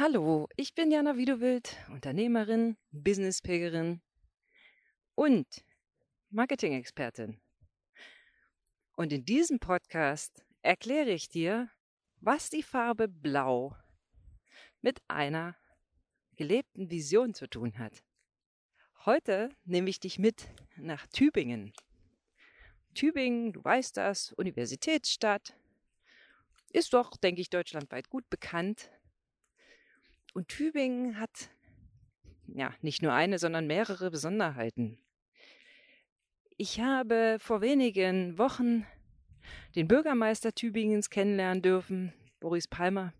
Hallo, ich bin Jana Wiedewild, Unternehmerin, Businesspilgerin und Marketing-Expertin. Und in diesem Podcast erkläre ich dir, was die Farbe Blau mit einer gelebten Vision zu tun hat. Heute nehme ich dich mit nach Tübingen. Tübingen, du weißt das, Universitätsstadt, ist doch, denke ich, deutschlandweit gut bekannt und Tübingen hat ja nicht nur eine, sondern mehrere Besonderheiten. Ich habe vor wenigen Wochen den Bürgermeister Tübingens kennenlernen dürfen, Boris Palmer.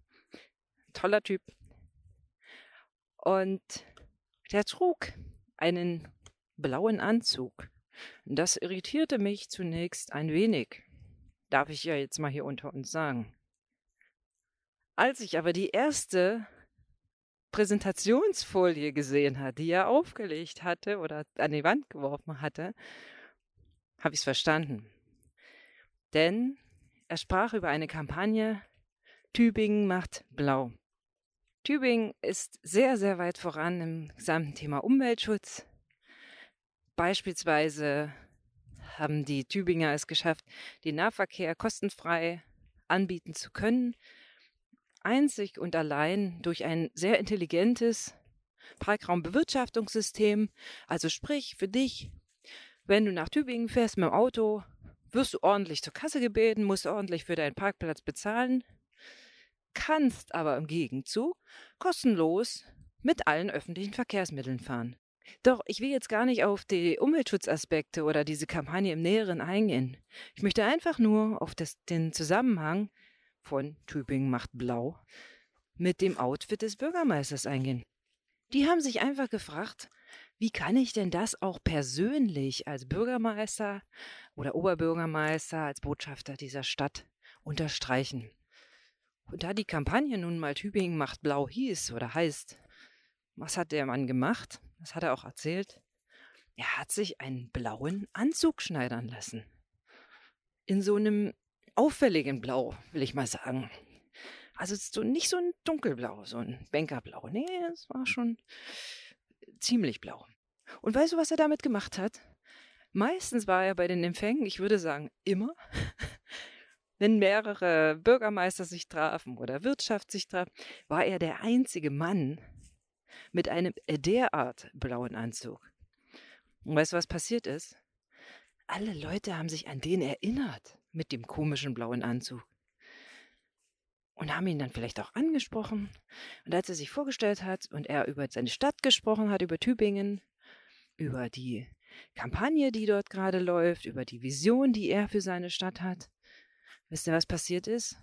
Toller Typ. Und der trug einen blauen Anzug. Das irritierte mich zunächst ein wenig. Darf ich ja jetzt mal hier unter uns sagen. Als ich aber die erste Präsentationsfolie gesehen hat, die er aufgelegt hatte oder an die Wand geworfen hatte, habe ich es verstanden. Denn er sprach über eine Kampagne Tübingen macht blau. Tübingen ist sehr, sehr weit voran im gesamten Thema Umweltschutz. Beispielsweise haben die Tübinger es geschafft, den Nahverkehr kostenfrei anbieten zu können einzig und allein durch ein sehr intelligentes Parkraumbewirtschaftungssystem. Also sprich, für dich, wenn du nach Tübingen fährst mit dem Auto, wirst du ordentlich zur Kasse gebeten, musst ordentlich für deinen Parkplatz bezahlen, kannst aber im Gegenzug kostenlos mit allen öffentlichen Verkehrsmitteln fahren. Doch ich will jetzt gar nicht auf die Umweltschutzaspekte oder diese Kampagne im Näheren eingehen. Ich möchte einfach nur auf das, den Zusammenhang von Tübingen macht blau mit dem Outfit des Bürgermeisters eingehen. Die haben sich einfach gefragt, wie kann ich denn das auch persönlich als Bürgermeister oder Oberbürgermeister, als Botschafter dieser Stadt unterstreichen? Und da die Kampagne nun mal Tübingen macht blau hieß oder heißt, was hat der Mann gemacht? Das hat er auch erzählt. Er hat sich einen blauen Anzug schneidern lassen. In so einem auffälligen Blau, will ich mal sagen. Also so nicht so ein dunkelblau, so ein Bankerblau. Nee, es war schon ziemlich blau. Und weißt du, was er damit gemacht hat? Meistens war er bei den Empfängen, ich würde sagen immer, wenn mehrere Bürgermeister sich trafen oder Wirtschaft sich traf, war er der einzige Mann mit einem derart blauen Anzug. Und weißt du, was passiert ist? Alle Leute haben sich an den erinnert mit dem komischen blauen Anzug. Und haben ihn dann vielleicht auch angesprochen. Und als er sich vorgestellt hat und er über seine Stadt gesprochen hat, über Tübingen, über die Kampagne, die dort gerade läuft, über die Vision, die er für seine Stadt hat, wisst ihr, was passiert ist?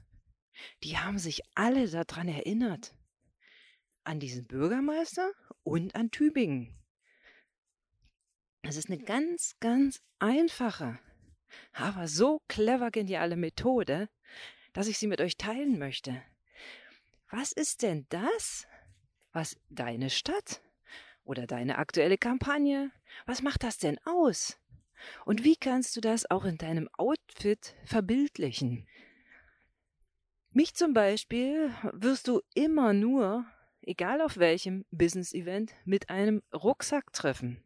Die haben sich alle daran erinnert. An diesen Bürgermeister und an Tübingen. Es ist eine ganz, ganz einfache aber so clever geniale Methode, dass ich sie mit euch teilen möchte. Was ist denn das, was deine Stadt oder deine aktuelle Kampagne, was macht das denn aus? Und wie kannst du das auch in deinem Outfit verbildlichen? Mich zum Beispiel wirst du immer nur, egal auf welchem Business-Event, mit einem Rucksack treffen.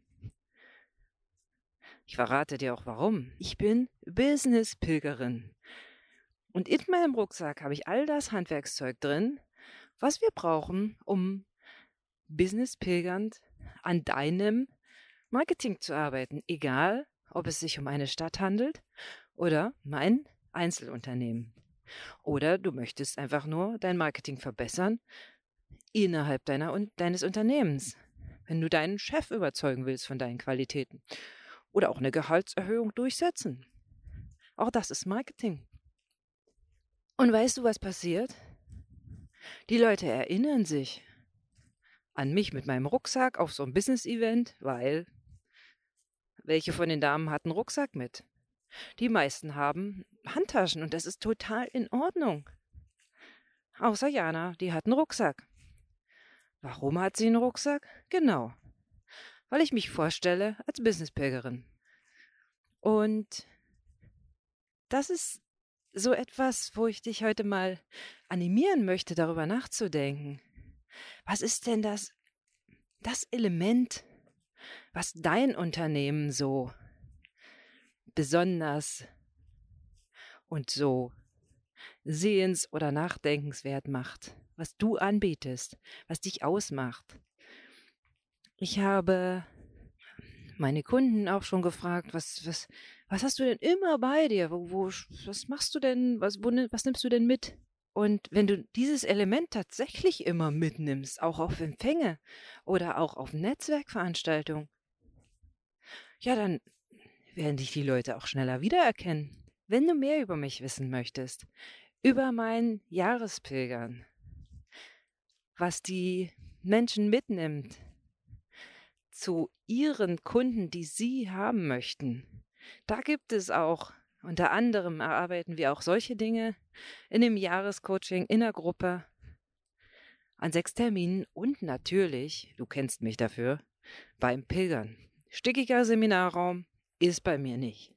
Ich verrate dir auch warum. Ich bin Business-Pilgerin. Und in meinem Rucksack habe ich all das Handwerkszeug drin, was wir brauchen, um business-pilgernd an deinem Marketing zu arbeiten. Egal, ob es sich um eine Stadt handelt oder um ein Einzelunternehmen. Oder du möchtest einfach nur dein Marketing verbessern innerhalb deiner, deines Unternehmens. Wenn du deinen Chef überzeugen willst von deinen Qualitäten oder auch eine Gehaltserhöhung durchsetzen. Auch das ist Marketing. Und weißt du, was passiert? Die Leute erinnern sich an mich mit meinem Rucksack auf so ein Business-Event, weil welche von den Damen hatten Rucksack mit? Die meisten haben Handtaschen und das ist total in Ordnung. Außer Jana, die hat einen Rucksack. Warum hat sie einen Rucksack? Genau, weil ich mich vorstelle als Businesspilgerin. Und das ist so etwas, wo ich dich heute mal animieren möchte, darüber nachzudenken. Was ist denn das, das Element, was dein Unternehmen so besonders und so sehens- oder nachdenkenswert macht, was du anbietest, was dich ausmacht. Ich habe meine Kunden auch schon gefragt, was, was, was hast du denn immer bei dir? Wo, wo, was machst du denn? Was, wo, was nimmst du denn mit? Und wenn du dieses Element tatsächlich immer mitnimmst, auch auf Empfänge oder auch auf Netzwerkveranstaltungen, ja, dann werden dich die Leute auch schneller wiedererkennen. Wenn du mehr über mich wissen möchtest, über mein Jahrespilgern, was die Menschen mitnimmt zu ihren Kunden, die sie haben möchten, da gibt es auch, unter anderem erarbeiten wir auch solche Dinge in dem Jahrescoaching in der Gruppe an sechs Terminen und natürlich, du kennst mich dafür, beim Pilgern. Stickiger Seminarraum ist bei mir nicht.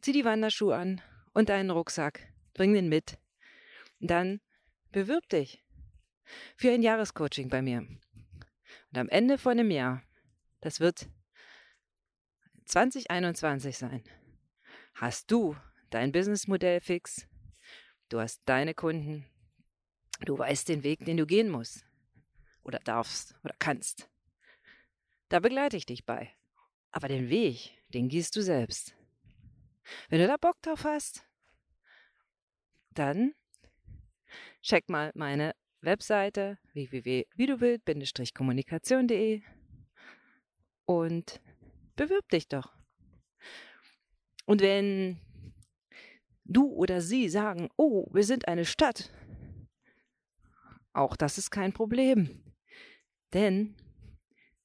Zieh die Wanderschuhe an und deinen Rucksack. Bring den mit. Dann bewirb dich für ein Jahrescoaching bei mir. Und am Ende von dem Jahr, das wird 2021 sein, hast du dein Businessmodell fix. Du hast deine Kunden. Du weißt den Weg, den du gehen musst. Oder darfst oder kannst. Da begleite ich dich bei. Aber den Weg, den gehst du selbst. Wenn du da Bock drauf hast, dann check mal meine Webseite www.wieduwild-kommunikation.de und bewirb dich doch. Und wenn du oder sie sagen, oh, wir sind eine Stadt, auch das ist kein Problem. Denn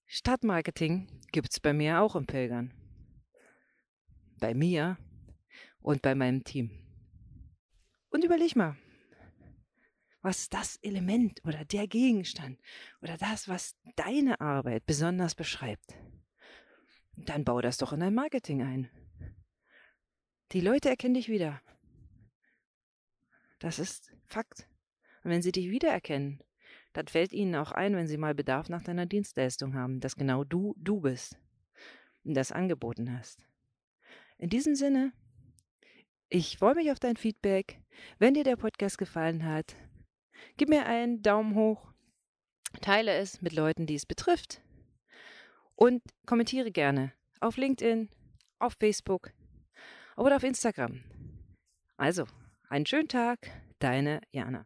Stadtmarketing gibt es bei mir auch im Pilgern. Bei mir und bei meinem Team. Und überleg mal, was das Element oder der Gegenstand oder das, was deine Arbeit besonders beschreibt. Dann bau das doch in dein Marketing ein. Die Leute erkennen dich wieder. Das ist Fakt. Und wenn sie dich wiedererkennen, dann fällt ihnen auch ein, wenn sie mal Bedarf nach deiner Dienstleistung haben, dass genau du du bist und das angeboten hast. In diesem Sinne, ich freue mich auf dein Feedback. Wenn dir der Podcast gefallen hat, gib mir einen Daumen hoch, teile es mit Leuten, die es betrifft und kommentiere gerne auf LinkedIn, auf Facebook oder auf Instagram. Also, einen schönen Tag, deine Jana.